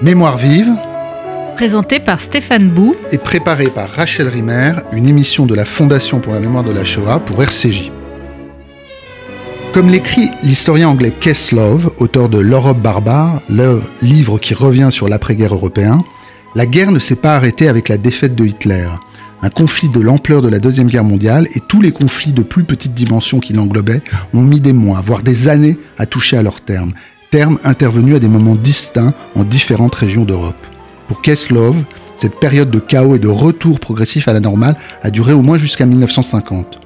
Mémoire vive, présenté par Stéphane Bou et préparé par Rachel Rimer, une émission de la Fondation pour la mémoire de la Shoah pour RCJ. Comme l'écrit l'historien anglais Love, auteur de L'Europe barbare, le livre qui revient sur l'après-guerre européen, la guerre ne s'est pas arrêtée avec la défaite de Hitler. Un conflit de l'ampleur de la Deuxième Guerre mondiale et tous les conflits de plus petite dimension qui l'englobaient ont mis des mois, voire des années à toucher à leur terme, terme intervenu à des moments distincts en différentes régions d'Europe. Pour Love, cette période de chaos et de retour progressif à la normale a duré au moins jusqu'à 1950.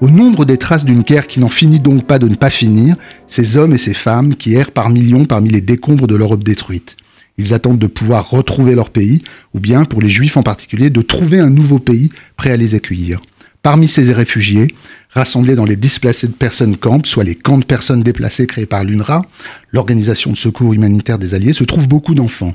Au nombre des traces d'une guerre qui n'en finit donc pas de ne pas finir, ces hommes et ces femmes qui errent par millions parmi les décombres de l'Europe détruite. Ils attendent de pouvoir retrouver leur pays, ou bien, pour les Juifs en particulier, de trouver un nouveau pays prêt à les accueillir. Parmi ces réfugiés, rassemblés dans les displacés de personnes camps, soit les camps de personnes déplacées créés par l'UNRWA, l'organisation de secours humanitaire des Alliés, se trouvent beaucoup d'enfants.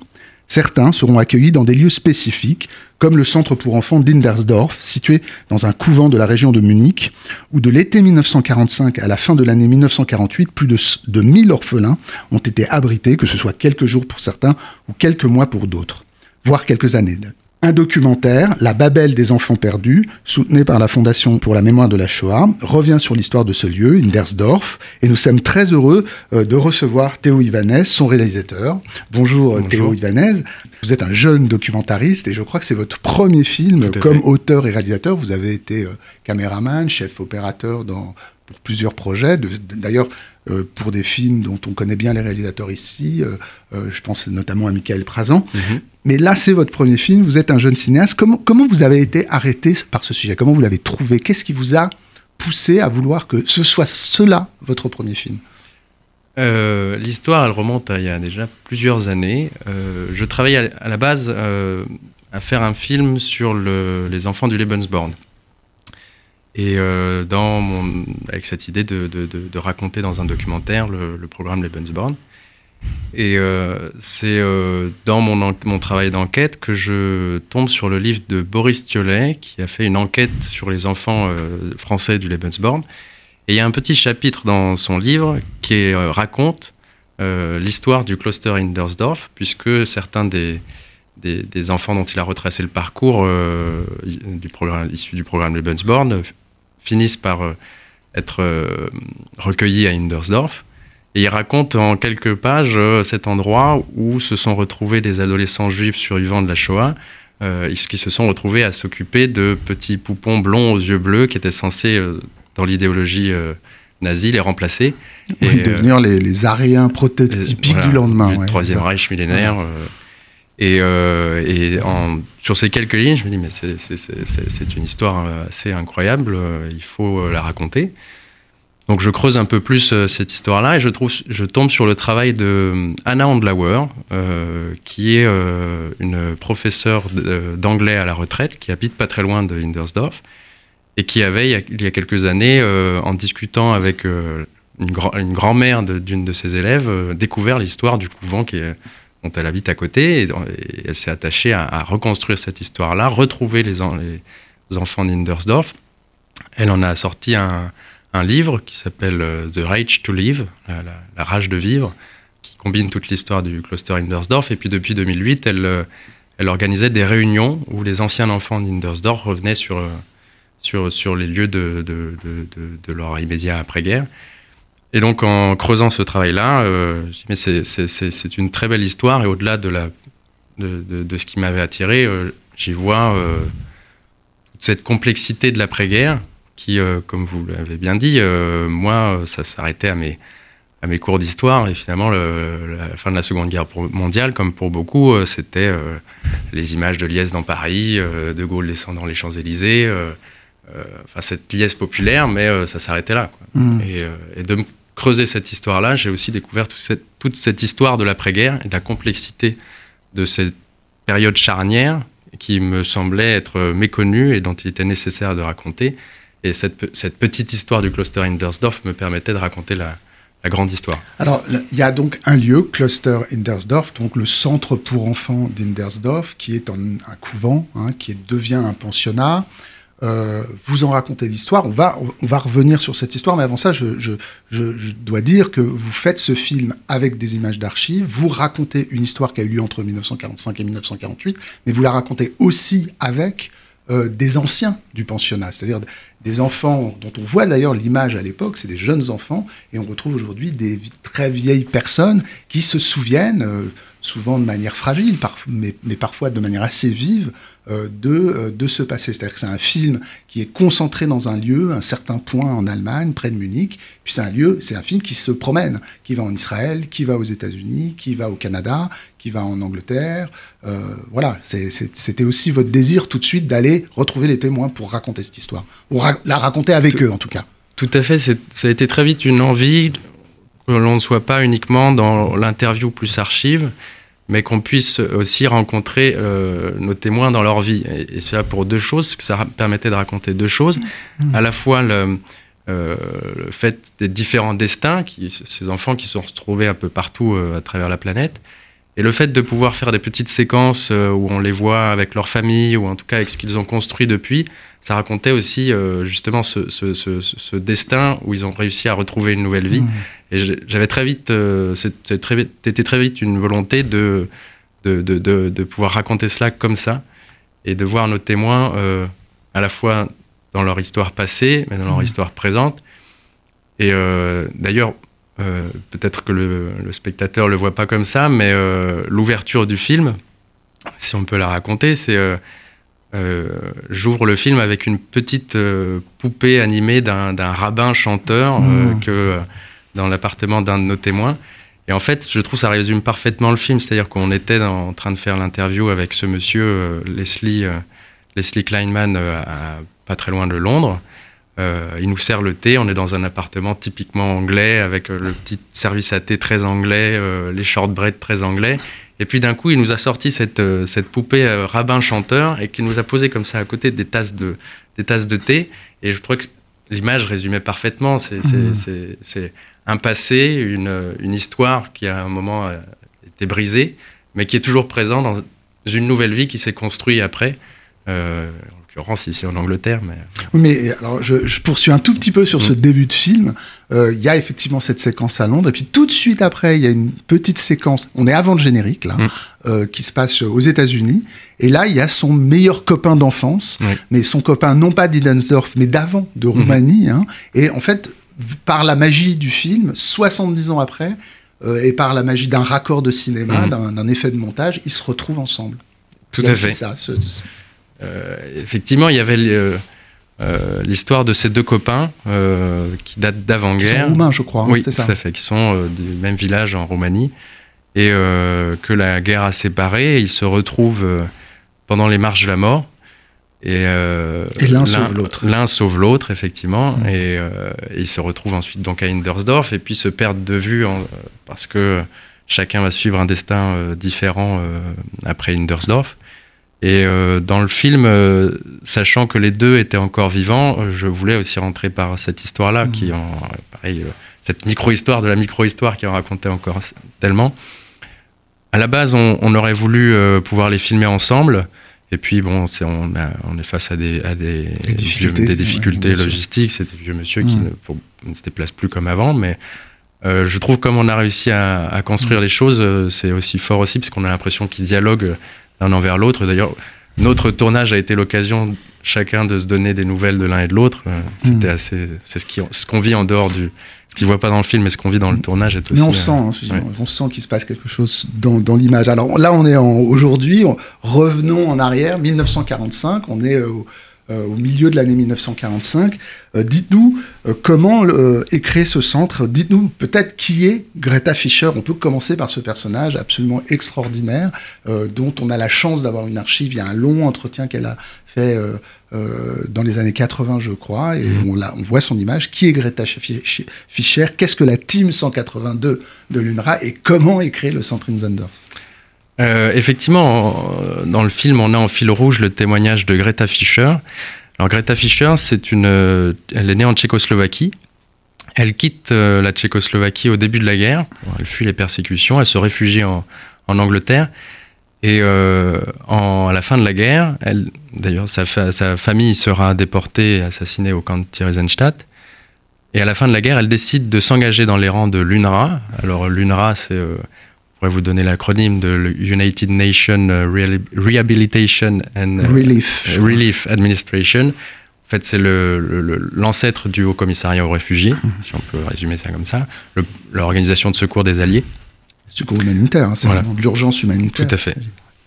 Certains seront accueillis dans des lieux spécifiques, comme le centre pour enfants d'Indersdorf, situé dans un couvent de la région de Munich, où de l'été 1945 à la fin de l'année 1948, plus de, de 1000 orphelins ont été abrités, que ce soit quelques jours pour certains ou quelques mois pour d'autres, voire quelques années. Un documentaire, La Babel des enfants perdus, soutenu par la Fondation pour la mémoire de la Shoah, revient sur l'histoire de ce lieu, Indersdorf, et nous sommes très heureux euh, de recevoir Théo Ivanez, son réalisateur. Bonjour, euh, Théo Ivanez. Vous êtes un jeune documentariste et je crois que c'est votre premier film comme auteur et réalisateur. Vous avez été euh, caméraman, chef opérateur dans pour plusieurs projets. D'ailleurs, euh, pour des films dont on connaît bien les réalisateurs ici. Euh, euh, je pense notamment à Michael Prazan. Mhm. Mais là, c'est votre premier film. Vous êtes un jeune cinéaste. Comment, vous avez été arrêté par ce sujet? Comment vous l'avez trouvé? Qu'est-ce qui vous a poussé à vouloir que ce soit cela votre premier film? L'histoire, elle remonte à il y a déjà plusieurs années. je travaillais à, la base à faire un film sur les enfants du Lebensborn. Et euh, avec cette idée de, raconter dans un documentaire le programme Lebensborn. Et euh, c'est euh, dans mon, mon travail d'enquête que je tombe sur le livre de Boris Thiollet, qui a fait une enquête sur les enfants français du Lebensborn. Et il y a un petit chapitre dans son livre qui raconte l'histoire du cluster Indersdorf, puisque certains des, des, enfants dont il a retracé le parcours du programme, issu du programme Lebensborn finissent par euh, être euh, recueillis à Indersdorf. Et il raconte en quelques pages euh, cet endroit où se sont retrouvés des adolescents juifs survivants de la Shoah, qui se sont retrouvés à s'occuper de petits poupons blonds aux yeux bleus qui étaient censés, dans l'idéologie nazie, les remplacer. et devenir les, les Ariens prototypiques du lendemain. Du Troisième Reich millénaire. Et, euh, et en, sur ces quelques lignes, je me dis, mais c'est une histoire euh, assez incroyable, euh, il faut la raconter. Donc je creuse un peu plus cette histoire-là et je, trouve, je tombe sur le travail de Anna Andlauer, qui est une professeure d'anglais à la retraite, qui habite pas très loin de Hindersdorf, et qui avait, il y a, quelques années, en discutant avec une, une grand-mère d'une de, ses élèves, découvert l'histoire du couvent qui dont elle habite à côté, et, elle s'est attachée à, reconstruire cette histoire-là, retrouver les, les enfants d'Indersdorf. Elle en a sorti un, livre qui s'appelle euh, The Rage to Live, la, rage de vivre, qui combine toute l'histoire du cluster Indersdorf. Et puis depuis 2008, elle, euh, elle organisait des réunions où les anciens enfants d'Indersdorf revenaient sur, euh, sur, sur les lieux de, de, de, de leur immédiat après-guerre. Et donc, en creusant ce travail-là, euh, mais c'est une très belle histoire. Et au-delà de, la, de, de, ce qui m'avait attiré, j'y vois toute cette complexité de l'après-guerre qui, euh, comme vous l'avez bien dit, euh, moi, ça s'arrêtait à mes, à mes cours d'histoire. Et finalement, le, la fin de la Seconde Guerre mondiale, comme pour beaucoup, c'était les images de liesse dans Paris, De Gaulle descendant les Champs-Élysées. Enfin, cette liesse populaire, mais ça s'arrêtait là. Quoi. Mmh. Et, et, de creuser cette histoire-là, j'ai aussi découvert toute cette, toute cette histoire de l'après-guerre et de la complexité de cette période charnière qui me semblait être méconnue et dont il était nécessaire de raconter. Et cette, petite histoire du cluster Indersdorf me permettait de raconter la, grande histoire. Alors, il y a donc un lieu, Cluster Indersdorf, donc le centre pour enfants d'Indersdorf, qui est un couvent, hein, qui devient un pensionnat. euh, vous en racontez l'histoire. On va, revenir sur cette histoire, mais avant ça, je, dois dire que vous faites ce film avec des images d'archives. Vous racontez une histoire qui a eu lieu entre 1945 et 1948, mais vous la racontez aussi avec euh, des anciens du pensionnat, c'est-à-dire des enfants dont on voit d'ailleurs l'image à l'époque, c'est des jeunes enfants, et on retrouve aujourd'hui des très vieilles personnes qui se souviennent. Euh, souvent de manière fragile, mais, parfois de manière assez vive, euh, de, euh, de ce passé. C'est-à-dire que c'est un film qui est concentré dans un lieu, un certain point en Allemagne, près de Munich, puis c'est un lieu, c'est un film qui se promène, qui va en Israël, qui va aux États-Unis, qui va au Canada, qui va en Angleterre. Voilà, c'était aussi votre désir tout de suite d'aller retrouver les témoins pour raconter cette histoire, la raconter avec eux en tout cas. Tout à fait, ça a été très vite une envie que l'on ne soit pas uniquement dans l'interview plus archive, mais qu'on puisse aussi rencontrer euh, nos témoins dans leur vie. Et, cela pour deux choses, que ça permettait de raconter deux choses. Mmh. À la fois le, euh, le, fait des différents destins, qui, ces enfants qui sont retrouvés un peu partout euh, à travers la planète, et le fait de pouvoir faire des petites séquences euh, où on les voit avec leur famille, ou en tout cas avec ce qu'ils ont construit depuis, ça racontait aussi euh, justement ce, ce, ce, ce, destin où ils ont réussi à retrouver une nouvelle vie. Mmh. Et j'avais très vite, euh, c'était très, très vite une volonté de de, de, de, de, pouvoir raconter cela comme ça, et de voir nos témoins euh, à la fois dans leur histoire passée, mais dans leur mmh. histoire présente. Et euh, d'ailleurs, euh, peut-être que le, le, spectateur le voit pas comme ça, mais euh, l'ouverture du film, si on peut la raconter, c'est euh, j'ouvre le film avec une petite poupée animée d'un rabbin chanteur mmh. que dans l'appartement d'un de nos témoins. Et en fait, je trouve ça résume parfaitement le film, c'est-à-dire qu'on était dans, en train de faire l'interview avec ce monsieur Leslie Leslie Kleinman à, pas très loin de Londres. Euh, il nous sert le thé, on est dans un appartement typiquement anglais, avec euh, le petit service à thé très anglais, euh, les shortbread très anglais. Et puis d'un coup, il nous a sorti cette, euh, cette poupée euh, rabbin chanteur et qui nous a posé comme ça à côté des tasses de, des tasses de thé. Et je trouvais que l'image résumait parfaitement. C'est mmh. un passé, une, une, histoire qui à un moment a été brisée, mais qui est toujours présent dans une nouvelle vie qui s'est construite après. Euh, l'occurrence ici en Angleterre. Mais, oui, mais alors je, je, poursuis un tout petit peu sur mmh. ce début de film. Euh, il y a effectivement cette séquence à Londres, et puis tout de suite après, il y a une petite séquence. On est avant le générique là, mmh. euh, qui se passe aux États-Unis, et là il y a son meilleur copain d'enfance, oui. mais son copain non pas d'Idensdorf, mais d'avant, de mmh. Roumanie. Mmh. Hein, et en fait, par la magie du film, 70 ans après, euh, et par la magie d'un raccord de cinéma, d'un effet de montage, ils se retrouvent ensemble. Tout à fait. Ça, ce, ce... Euh, effectivement, il y avait euh, euh, l'histoire de ces deux copains qui datent d'avant-guerre. Ils sont roumains, je crois. Hein, oui, c'est ça. fait, qui sont du même village en Roumanie et que la guerre a séparés. Et ils se retrouvent pendant les marches de la mort. Et, euh, et l'un sauve l'autre. L'un sauve l'autre, effectivement. Mmh. Et, et, ils se retrouvent ensuite donc à Indersdorf et puis se perdent de vue en, parce que chacun va suivre un destin différent après Indersdorf. Et euh, dans le film, euh, sachant que les deux étaient encore vivants, euh, je voulais aussi rentrer par cette histoire-là, mmh. qui en, pareil, euh, cette micro-histoire de la micro-histoire qui en racontait encore tellement. À la base, on, on aurait voulu pouvoir les filmer ensemble. Et puis, bon, est, on, a, on, est face à des, à des, des difficultés, vieux, des difficultés ouais, logistiques. C'est des vieux monsieur mmh. qui ne, pour, ne, se déplacent plus comme avant. Mais je trouve comme on a réussi à, à construire mmh. les choses, c'est aussi fort aussi, parce qu'on a l'impression qu'ils dialoguent l'un envers l'autre. D'ailleurs, notre tournage a été l'occasion chacun de se donner des nouvelles de l'un et de l'autre. C'était mmh. assez, c'est ce qui, ce qu'on vit en dehors du, ce qu'ils voit pas dans le film, mais ce qu'on vit dans le tournage est aussi. Mais on sent, euh, ouais. on sent qu'il se passe quelque chose dans, dans l'image. Alors là, on est aujourd'hui, revenons en arrière, 1945, on est au, euh, au milieu de l'année 1945. Euh, dites-nous euh, comment euh, est créé ce centre. Dites-nous peut-être qui est Greta Fischer. On peut commencer par ce personnage absolument extraordinaire euh, dont on a la chance d'avoir une archive. Il y a un long entretien qu'elle a fait euh, dans les années 80, je crois, et mmh. on, la, on voit son image. Qui est Greta Fischer? Qu'est-ce que la Team 182 de l'UNRWA et comment est créé le centre Inzendorf euh, effectivement, dans le film, on a en fil rouge le témoignage de Greta Fischer. Alors Greta Fischer, c'est une, euh, elle est née en Tchécoslovaquie. Elle quitte euh, la Tchécoslovaquie au début de la guerre. Elle fuit les persécutions. Elle se réfugie en, Angleterre. Et à la fin de la guerre, d'ailleurs, sa, famille sera déportée et assassinée au camp de Theresienstadt. Et à la fin de la guerre, elle décide de s'engager dans les rangs de l'UNRWA. Alors l'UNRWA, c'est, euh, pourrais vous donner l'acronyme de United Nations euh, Rehabilitation and euh, Relief. Relief Administration. En fait, c'est l'ancêtre le, du Haut Commissariat aux réfugiés, mhm. si on peut résumer ça comme ça, l'organisation de secours des Alliés. Secours humanitaire, hein, c'est voilà. l'urgence humanitaire. Tout à fait.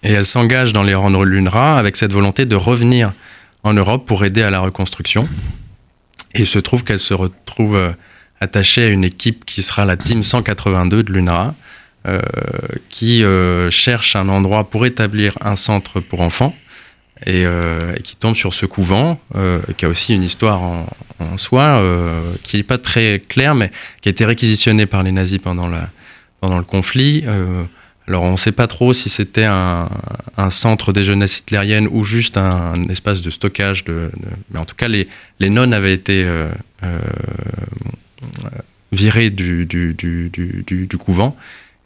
Et elle s'engage dans les rangs de l'UNRWA avec cette volonté de revenir en Europe pour aider à la reconstruction. Et il se trouve qu'elle se retrouve euh, attachée à une équipe qui sera la Team 182 de l'UNRWA, qui euh, cherche un endroit pour établir un centre pour enfants. Et, qui tombe sur ce couvent, qui a aussi une histoire en, en soi, qui n'est pas très claire, mais qui a été réquisitionné par les nazis pendant, la, pendant le conflit. Alors on ne sait pas trop si c'était un, centre des jeunesses hitlériennes ou juste un, espace de stockage. De, Mais en tout cas, les, les nonnes avaient été euh, euh, virées du, du, du, couvent.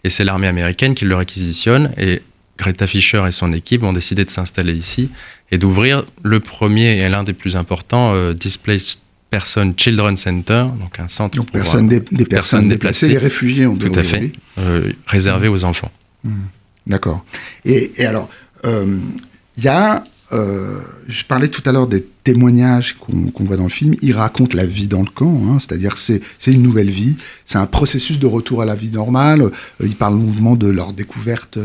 Et c'est l'armée américaine qui le réquisitionne. Et Greta Fischer et son équipe ont décidé de s'installer ici et d'ouvrir le premier et l'un des plus importants euh, Displaced Person Children Center, donc un centre pour des, personnes, déplacées, les réfugiés, on peut Tout à fait, réservé aux enfants. Hmm. D'accord. Et, alors, il euh, y a, euh, je parlais tout à l'heure des témoignages qu'on voit dans le film. Il raconte la vie dans le camp, hein, c'est-à-dire c'est une nouvelle vie, c'est un processus de retour à la vie normale. Euh, il parle longuement de leur découverte.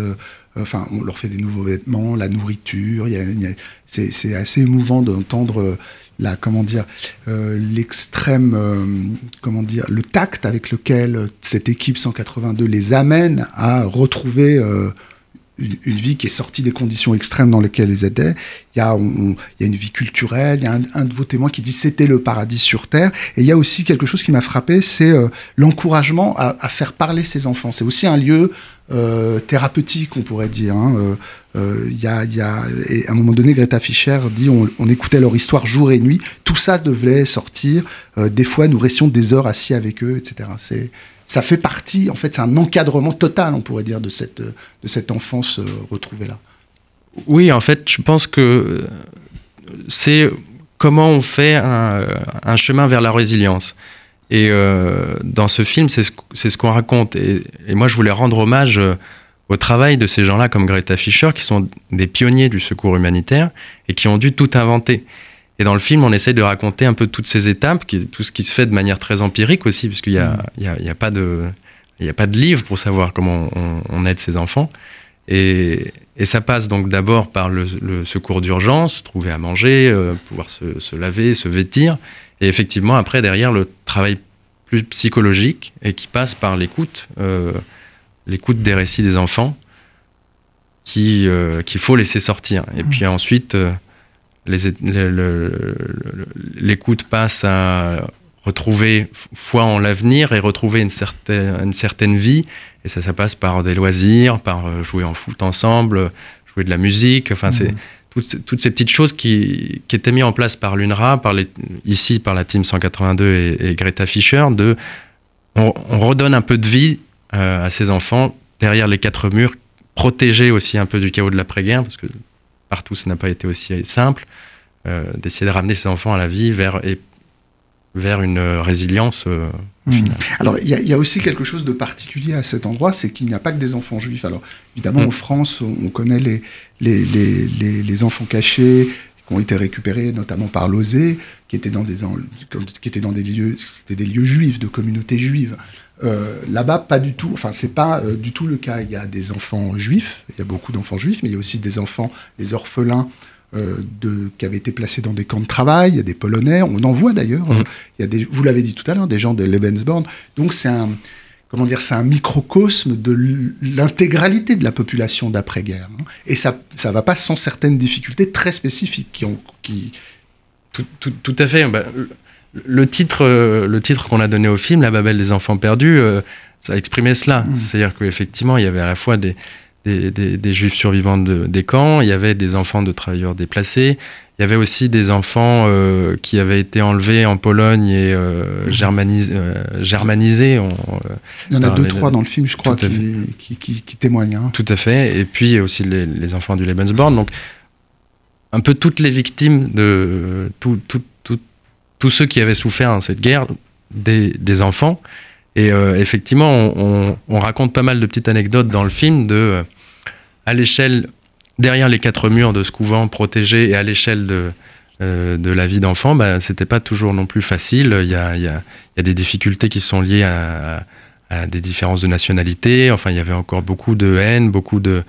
enfin, on leur fait des nouveaux vêtements, la nourriture. c'est assez émouvant d'entendre la comment dire l'extrême comment dire le tact avec lequel cette équipe 182 les amène à retrouver une, vie qui est sortie des conditions extrêmes dans lesquelles ils étaient. Il y a, il y a une vie culturelle. Il y a un, de vos témoins qui dit c'était le paradis sur terre. Et il y a aussi quelque chose qui m'a frappé, c'est euh, l'encouragement à, faire parler ses enfants. C'est aussi un lieu euh, thérapeutique, on pourrait dire. Hein. Euh, il y, a, y a, et à un moment donné, Greta Fischer dit on, on, écoutait leur histoire jour et nuit. Tout ça devait sortir. des fois, nous restions des heures assis avec eux, etc. C'est ça fait partie, en fait, c'est un encadrement total, on pourrait dire, de cette, de cette enfance euh, retrouvée là. Oui, en fait, je pense que euh, c'est comment on fait un, chemin vers la résilience. Et euh, dans ce film, c'est ce, ce qu'on raconte. Et, moi, je voulais rendre hommage au travail de ces gens-là comme Greta Fischer, qui sont des pionniers du secours humanitaire et qui ont dû tout inventer. Et dans le film, on essaie de raconter un peu toutes ces étapes, tout ce qui se fait de manière très empirique aussi, puisqu'il n'y a, y a, pas de, il a pas de livre pour savoir comment on, aide ses enfants. Et, et, ça passe donc d'abord par le, secours d'urgence, trouver à manger, euh, pouvoir se, se, laver, se vêtir. Et effectivement, après, derrière, le travail plus psychologique et qui passe par l'écoute, euh, l'écoute des récits des enfants euh, qu'il faut laisser sortir. Et mmh. puis ensuite l'écoute passe à retrouver foi en l'avenir et retrouver une certaine, une certaine vie. Et ça, ça passe par des loisirs, par euh, jouer en foot ensemble, jouer de la musique. Enfin, c'est mmh. toutes, toutes, ces petites choses qui, qui, étaient mises en place par l'UNRWA, par les, ici par la Team 182 et, Greta Fischer. De, on, redonne un peu de vie euh, à ces enfants derrière les quatre murs, protégés aussi un peu du chaos de l'après-guerre, parce que partout, ça n'a pas été aussi simple, euh, d'essayer de ramener ces enfants à la vie vers, et, vers une résilience. Euh, mmh. Alors, il y, a aussi quelque chose de particulier à cet endroit, c'est qu'il n'y a pas que des enfants juifs. Alors, évidemment, mmh. en France, on, connaît les, les, les, les, enfants cachés qui ont été récupérés, notamment par l'OSE, qui étaient dans des, qui étaient dans des lieux, des lieux juifs, de communautés juives. Euh, là-bas, pas du tout. Enfin, c'est pas euh, du tout le cas. Il y a des enfants juifs, il y a beaucoup d'enfants juifs, mais il y a aussi des enfants, des orphelins euh, de, qui avaient été placés dans des camps de travail. Il y a des Polonais, on en voit d'ailleurs. Mmh. Il y a des, vous l'avez dit tout à l'heure, des gens de Lebensborn. Donc c'est un, comment dire, c'est un microcosme de l'intégralité de la population d'après-guerre. Hein. Et ça, ça va pas sans certaines difficultés très spécifiques qui ont, qui. Tout, tout, tout à fait. Bah, le titre, le titre qu'on a donné au film, La Babel des enfants perdus, euh, ça exprimait cela. Mmh. C'est-à-dire qu'effectivement, il y avait à la fois des, des, juifs survivants de, des camps, il y avait des enfants de travailleurs déplacés, il y avait aussi des enfants euh, qui avaient été enlevés en Pologne et euh, germanisés. il y en a deux, trois dans le film, je crois, qui, qui, qui, témoignent. Hein. Tout à fait. Et puis aussi les, les enfants du Lebensborn. Donc, un peu toutes les victimes de tous ceux qui avaient souffert dans cette guerre, des, des enfants. Et effectivement, on, on, raconte pas mal de petites anecdotes dans le film de, à l'échelle derrière les quatre murs de ce couvent protégé et à l'échelle de, euh, de la vie d'enfant, bah, c'était pas toujours non plus facile. Il y a, il y a, il y a des difficultés qui sont liées à, à, des différences de nationalité. Enfin, il y avait encore beaucoup de haine, beaucoup de.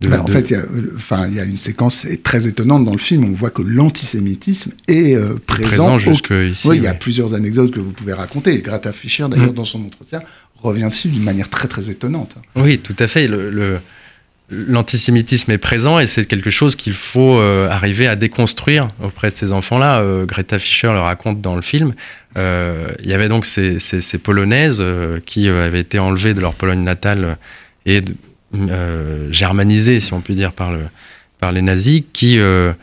de bah, en fait, il y, a, enfin, il y a une séquence très étonnante dans le film. On voit que l'antisémitisme est euh, présent. présent jusque ici. Oui, il y a plusieurs anecdotes que vous pouvez raconter. Greta Fischer, d'ailleurs, mmh. dans son entretien, revient dessus d'une manière très très étonnante. Oui, tout à fait. le, le l'antisémitisme est présent et c'est quelque chose qu'il faut euh, arriver à déconstruire auprès de ces enfants-là. Euh, Greta Fischer le raconte dans le film. Euh, il y avait donc ces, Polonaises qui avaient été enlevées de leur Pologne natale et germanisées, si on peut dire, par, le, par les nazis, qui, a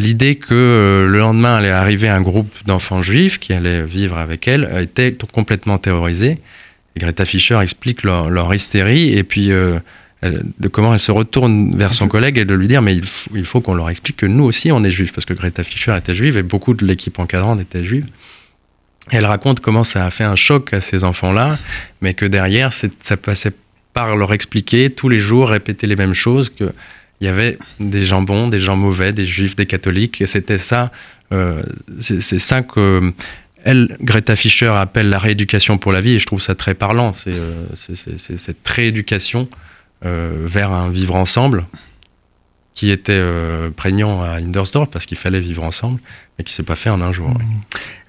l'idée que le lendemain allait arriver un groupe d'enfants juifs qui allait vivre avec elles, étaient complètement terrorisés. Greta Fischer explique leur, hystérie et puis euh, de comment elle se retourne vers son collègue et de lui dire mais il faut, qu'on leur explique que nous aussi on est juifs parce que Greta Fischer était juive et beaucoup de l'équipe encadrante était juive. elle raconte comment ça a fait un choc à ces enfants-là, mais que derrière ça passait par leur expliquer tous les jours, répéter les mêmes choses, qu'il y avait des gens bons, des gens mauvais, des juifs, des catholiques, c'était ça, euh, c'est ça que elle, Greta Fischer appelle la rééducation pour la vie, et je trouve ça très parlant. C'est euh, cette rééducation euh, vers un vivre ensemble qui était euh, prégnant à Indersdorf parce qu'il fallait vivre ensemble, mais qui s'est pas fait en un jour.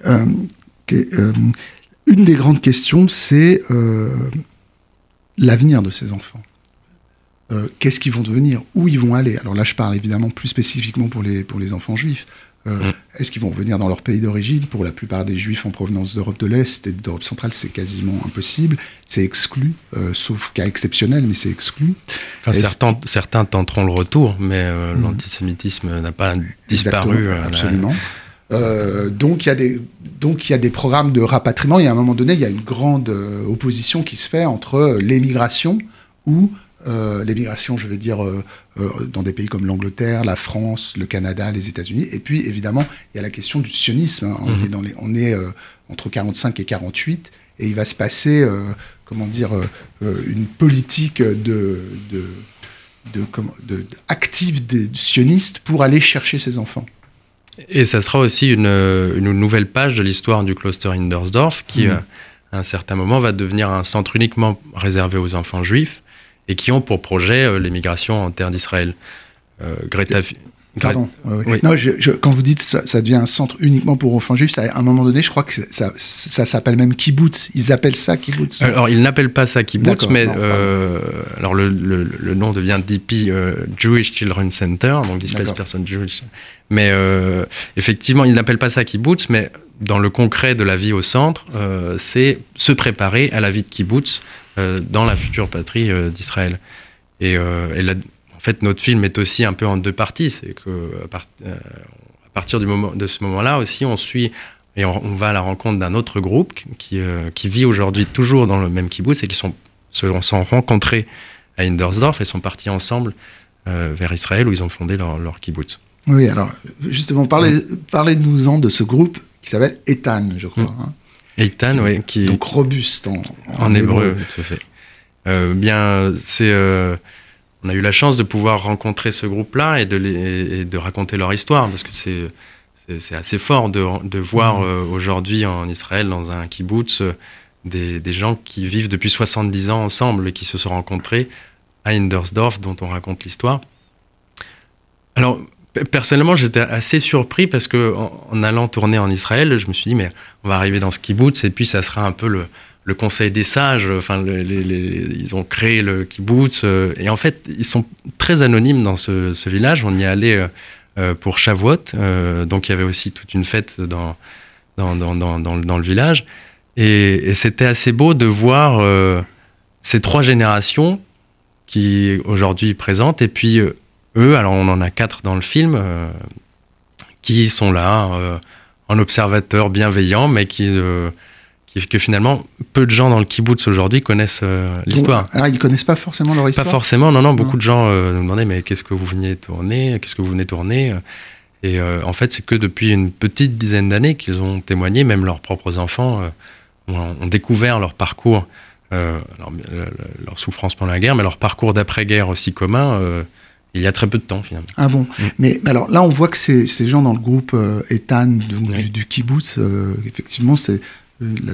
une des grandes questions, c'est l'avenir de ces enfants. Qu'est-ce qu'ils vont devenir? Où ils vont aller? Alors là, je parle évidemment plus spécifiquement pour les, pour les enfants juifs. Euh, mm. Est-ce qu'ils vont revenir dans leur pays d'origine Pour la plupart des juifs en provenance d'Europe de l'Est et d'Europe centrale, c'est quasiment impossible. C'est exclu, euh, sauf cas exceptionnel, mais c'est exclu. Enfin, certains, certains, tenteront le retour, mais euh, mm. l'antisémitisme n'a pas disparu. absolument. donc il y a des donc il y a des programmes de rapatriement. Et à un moment donné, il y a une grande opposition qui se fait entre l'émigration ou euh, l'émigration, je vais dire, euh, euh, dans des pays comme l'Angleterre, la France, le Canada, les États-Unis. Et puis, évidemment, il y a la question du sionisme. Hein. On mhm. est, dans les, on est entre 45 et 48, et il va se passer, comment dire, une politique de, de, de, de, active des sionistes pour aller chercher ses enfants. Et ça sera aussi une, une nouvelle page de l'histoire du cluster Indersdorf qui, mhm. à un certain moment, va devenir un centre uniquement réservé aux enfants juifs et qui ont pour projet euh, l'émigration en terre d'Israël. Euh, Greta. Pardon. Non, je, quand vous dites ça, ça devient un centre uniquement pour enfants juifs, à un moment donné, je crois que ça, ça, s'appelle même kibbutz. Ils appellent ça kibbutz. Alors, ils n'appellent pas ça kibbutz, mais euh, alors le, le, nom devient DP Jewish Children Center, donc Displaced Person Jewish. Mais effectivement, ils n'appellent pas ça kibbutz, mais dans le concret de la vie au centre, c'est se préparer à la vie de kibbutz dans la future patrie euh, d'Israël. Et, euh, en fait, notre film est aussi un peu en deux parties. C'est que à, partir du moment, de ce moment-là aussi, on suit et on, va à la rencontre d'un autre groupe qui, qui vit aujourd'hui toujours dans le même kibbutz et qui sont, se sont rencontrés à Indersdorf et sont partis ensemble vers Israël où ils ont fondé leur, leur kibbutz. Oui, alors justement, parlez, parlez-nous-en de ce groupe qui s'appelle Ethan, je crois. Mm. Hein. Eitan, oui. Qui... Donc robuste en, en, hébreu. Tout à fait. Euh, bien, c'est. Euh, on a eu la chance de pouvoir rencontrer ce groupe-là et de, les, et de raconter leur histoire, parce que c'est. Assez fort de, de voir mmh. euh, aujourd'hui en Israël, dans un kibbutz, des, des, gens qui vivent depuis 70 ans ensemble et qui se sont rencontrés à Indersdorf, dont on raconte l'histoire. Alors, Personnellement, j'étais assez surpris parce que en, allant tourner en Israël, je me suis dit mais on va arriver dans ce kibbutz et puis ça sera un peu le, conseil des sages. Enfin, ils ont créé le kibbutz euh, et en fait ils sont très anonymes dans ce, village. On y allait euh, euh, pour Shavuot, donc il y avait aussi toute une fête dans dans, dans, dans, le village et, c'était assez beau de voir ces trois générations qui aujourd'hui présentent et puis eux, alors on en a quatre dans le film, qui sont là en observateur bienveillant, mais qui que finalement peu de gens dans le kibbutz aujourd'hui connaissent euh, l'histoire. Ah, ils connaissent pas forcément leur histoire. Pas forcément, non, non. Beaucoup de gens euh, nous demandaient mais qu'est-ce que vous veniez tourner, qu'est-ce que vous venez tourner. Et euh, en fait, c'est que depuis une petite dizaine d'années qu'ils ont témoigné, même leurs propres enfants ont, découvert leur parcours, leur, leur, souffrance pendant la guerre, mais leur parcours d'après-guerre aussi commun il y a très peu de temps finalement. Ah bon mm. Mais alors là, on voit que ces, ces gens dans le groupe Ethan du, du, kibbutz, effectivement, c'est la,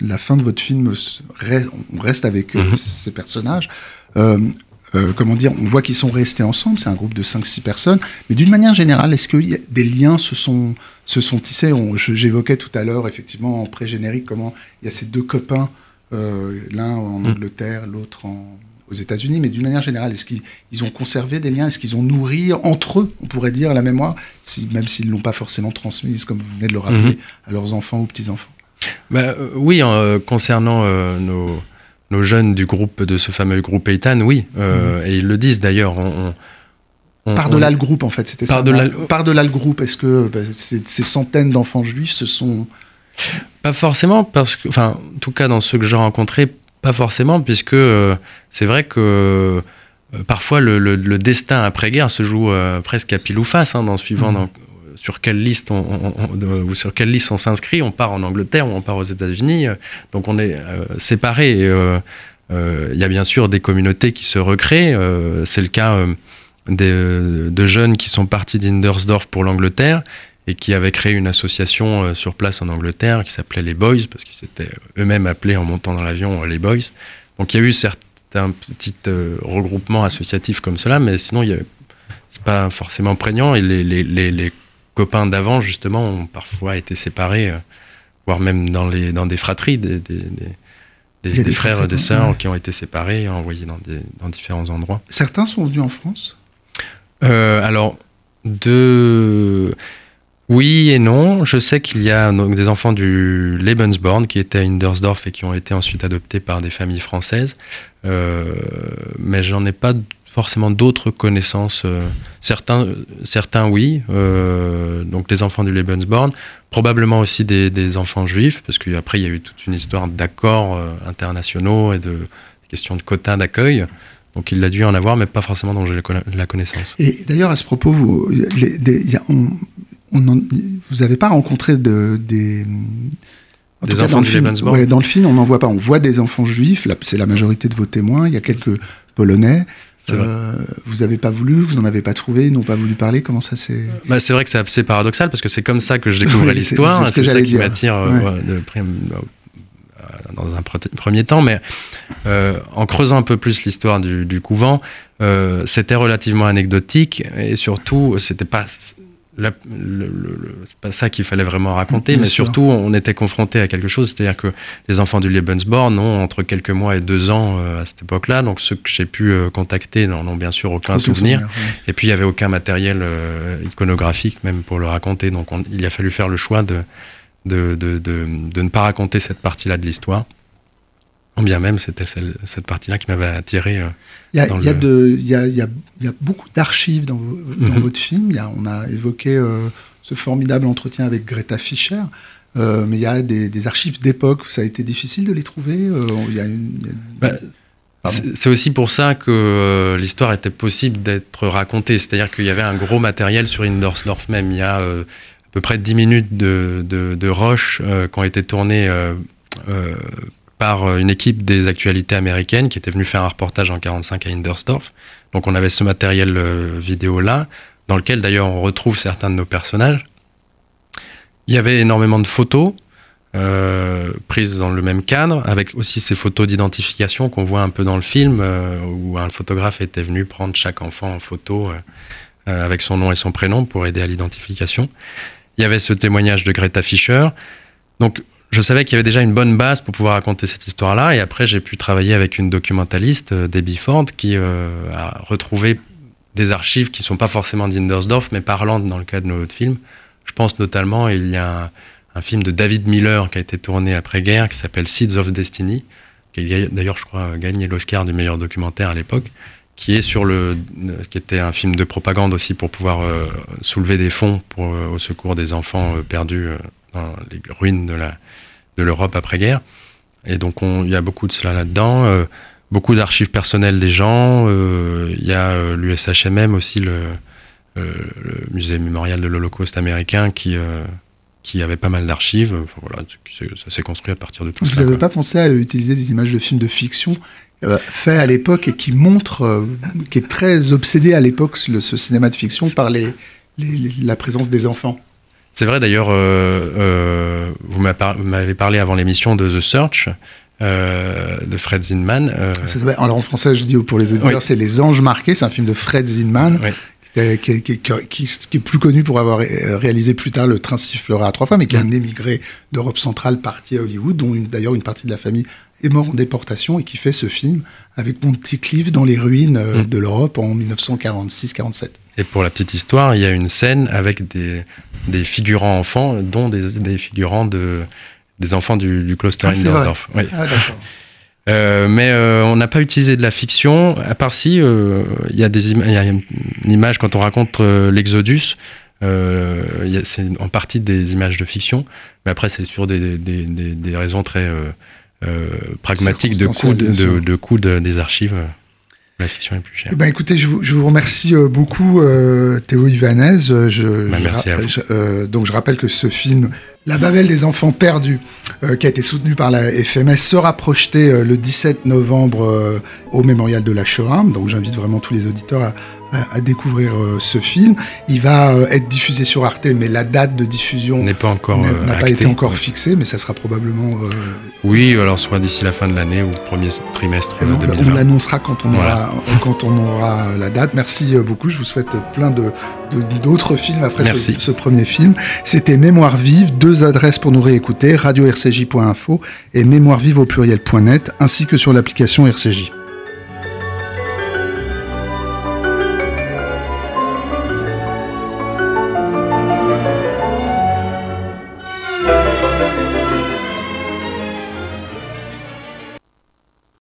la, fin de votre film, on reste avec euh, mhm. ces personnages. Euh, euh, comment dire, on voit qu'ils sont restés ensemble, c'est un groupe de 5-6 personnes, mais d'une manière générale, est-ce que des liens se sont, se sont tissés? J'évoquais tout à l'heure, effectivement, en pré-générique, comment il y a ces deux copains, l'un en mhm. Angleterre, l'autre aux États-Unis, mais d'une manière générale, est-ce qu'ils ont conservé des liens Est-ce qu'ils ont nourri entre eux, on pourrait dire, la mémoire, si, même s'ils ne l'ont pas forcément transmise, comme vous venez de le rappeler, mhm. à leurs enfants ou petits-enfants? Bah, euh, Oui, euh, concernant euh, nos, nos, jeunes du groupe, de ce fameux groupe Eitan, oui. Mhm. Et ils le disent d'ailleurs. par-delà le groupe, en fait, c'était ça. Par-delà le groupe, est-ce que bah, ces centaines d'enfants juifs se sont. Pas forcément, parce que, enfin, en tout cas, dans ceux que j'ai rencontrés, pas forcément, puisque c'est vrai que parfois le, destin après-guerre se joue presque à pile ou face, hein, dans suivant mhm sur quelle liste on, ou sur quelle liste on s'inscrit. On part en Angleterre ou on part aux États-Unis. Donc on est euh, séparés. Euh, euh, il y a bien sûr des communautés qui se recréent. C'est le cas de jeunes qui sont partis d'Indersdorf pour l'Angleterre et qui avaient créé une association sur place en Angleterre qui s'appelait les Boys, parce qu'ils s'étaient eux-mêmes appelés en montant dans l'avion les Boys. Donc il y a eu certains petits regroupements associatifs comme cela, mais sinon, c'est pas forcément prégnant. Et les, les, les, copains d'avant, justement, ont parfois été séparés, euh, voire même dans, les, dans des fratries, des, des, des, des frères et des sœurs qui ont été séparés, envoyés dans, dans différents endroits. Certains sont venus en France? Euh, Alors, de... Oui et non. Je sais qu'il y a donc, des enfants du Lebensborn qui étaient à Indersdorf et qui ont été ensuite adoptés par des familles françaises. Euh, mais j'en ai pas forcément d'autres connaissances. Euh, certains, certains oui, euh, donc les enfants du Lebensborn, probablement aussi des, enfants juifs, parce qu'après il y a eu toute une histoire d'accords euh, internationaux et de questions de quotas d'accueil. Donc il a dû en avoir, mais pas forcément dont j'ai la connaissance. Et d'ailleurs, à ce propos, vous n'avez pas rencontré de, des, des enfants du Lebensborn Dans le film, on n'en voit pas. On voit des enfants juifs, c'est la majorité de vos témoins. Il y a quelques Polonais. Euh, vous n'avez pas voulu, vous n'en avez pas trouvé, ils n'ont pas voulu parler. Comment ça s'est bah, C'est vrai que c'est assez paradoxal parce que c'est comme ça que je découvrais l'histoire. C'est ça qui m'attire euh, euh, dans un premier temps. Mais en creusant un peu plus l'histoire du, du, couvent, c'était relativement anecdotique et surtout, c'était pas c'est pas ça qu'il fallait vraiment raconter, mais surtout on était confronté à quelque chose, c'est-à-dire que les enfants du Lebensborn ont entre quelques mois et deux ans euh, à cette époque-là, donc ceux que j'ai pu euh, contacter n'en ont bien sûr aucun souvenir. Et puis il y avait aucun matériel euh, iconographique même pour le raconter, donc il a fallu faire le choix de, de, de, de ne pas raconter cette partie-là de l'histoire. Bien même, c'était cette partie-là qui m'avait attiré. Il y, a, y, a, beaucoup d'archives dans, mhm. votre film. on a évoqué euh, ce formidable entretien avec Greta Fischer, euh, mais il y a des, archives d'époque. Ça a été difficile de les trouver. Euh, bah, c'est aussi pour ça que l'histoire était possible d'être racontée. C'est-à-dire qu'il y avait un gros matériel sur Indersdorf même. Il y a peu près 10 minutes de, de, de roches qui ont été tournées par euh, une équipe des actualités américaines qui était venue faire un reportage en 45 à Indersdorf. Donc on avait ce matériel euh, vidéo là, dans lequel d'ailleurs on retrouve certains de nos personnages. Il y avait énormément de photos euh, prises dans le même cadre, avec aussi ces photos d'identification qu'on voit un peu dans le film, où un photographe était venu prendre chaque enfant en photo avec son nom et son prénom pour aider à l'identification. Il y avait ce témoignage de Greta Fischer. Donc je savais qu'il y avait déjà une bonne base pour pouvoir raconter cette histoire-là. Et après, j'ai pu travailler avec une documentaliste, euh, Debbie Ford, qui euh, a retrouvé des archives qui ne sont pas forcément d'Indersdorf, mais parlantes dans le cas de nos autres films. Je pense notamment, il y a un, film de David Miller qui a été tourné après-guerre, qui s'appelle Seeds of Destiny, qui a d'ailleurs, je crois, gagné l'Oscar du meilleur documentaire à l'époque, qui est sur le, qui était un film de propagande aussi pour pouvoir soulever des fonds pour, au secours des enfants perdus dans les ruines de la de l'Europe après-guerre. Et donc il y a beaucoup de cela là-dedans, beaucoup d'archives personnelles des gens. Il y a l'USHMM aussi le le musée mémorial de l'Holocauste américain qui, euh, qui avait pas mal d'archives. voilà, ça s'est construit à partir de tout ça. Vous n'avez pas pensé à utiliser des images de films de fiction euh, faits à l'époque et qui montrent, euh, qui est très obsédé à l'époque, ce cinéma de fiction, par les, la présence des enfants c'est vrai d'ailleurs, vous m'avez parlé avant l'émission de The Search, de Fred Zinman. Alors en français, je dis pour les auditeurs, c'est Les Anges Marqués, c'est un film de Fred Zinman, oui. Euh, qui, est plus connu pour avoir euh, réalisé plus tard Le Train sifflera à trois fois, mais qui est un émigré d'Europe centrale parti à Hollywood, dont d'ailleurs une partie de la famille est mort en déportation et qui fait ce film avec mon petit Cliff dans les ruines euh, mm. de l'Europe en 1946-47. Et pour la petite histoire, il y a une scène avec des, des figurants enfants, dont des, des figurants de, des enfants du, du Kloster ah, Oui. Ah, d'accord. Euh, mais euh, on n'a pas utilisé de la fiction, à part si euh, il y, a des y a une image quand on raconte l'Exodus, c'est en partie des images de fiction, mais après c'est sur des, des, des, des, raisons très pragmatiques de coût, de, de, coût des archives. La fiction est plus chère. Eh ben, écoutez, je vous, je vous remercie beaucoup, Théo Ivanez. Je, bah, merci à vous. donc je rappelle que ce film la Babel des enfants perdus, euh, qui a été soutenue par la FMS, sera projetée euh, le 17 novembre euh, au mémorial de la Shoah. Donc j'invite vraiment tous les auditeurs à, à, découvrir euh, ce film. Il va euh, être diffusé sur Arte, mais la date de diffusion n'est pas encore n'a pas été encore fixée, mais ça sera probablement. Euh, oui, alors soit d'ici la fin de l'année ou premier trimestre 2020. On l'annoncera quand on aura quand on aura la date. Merci beaucoup. Je vous souhaite plein de d'autres films après ce, ce, premier film. C'était Mémoire vive, deux adresses pour nous réécouter, radio-rcj.info et mémoire vive au pluriel.net, ainsi que sur l'application RCJ.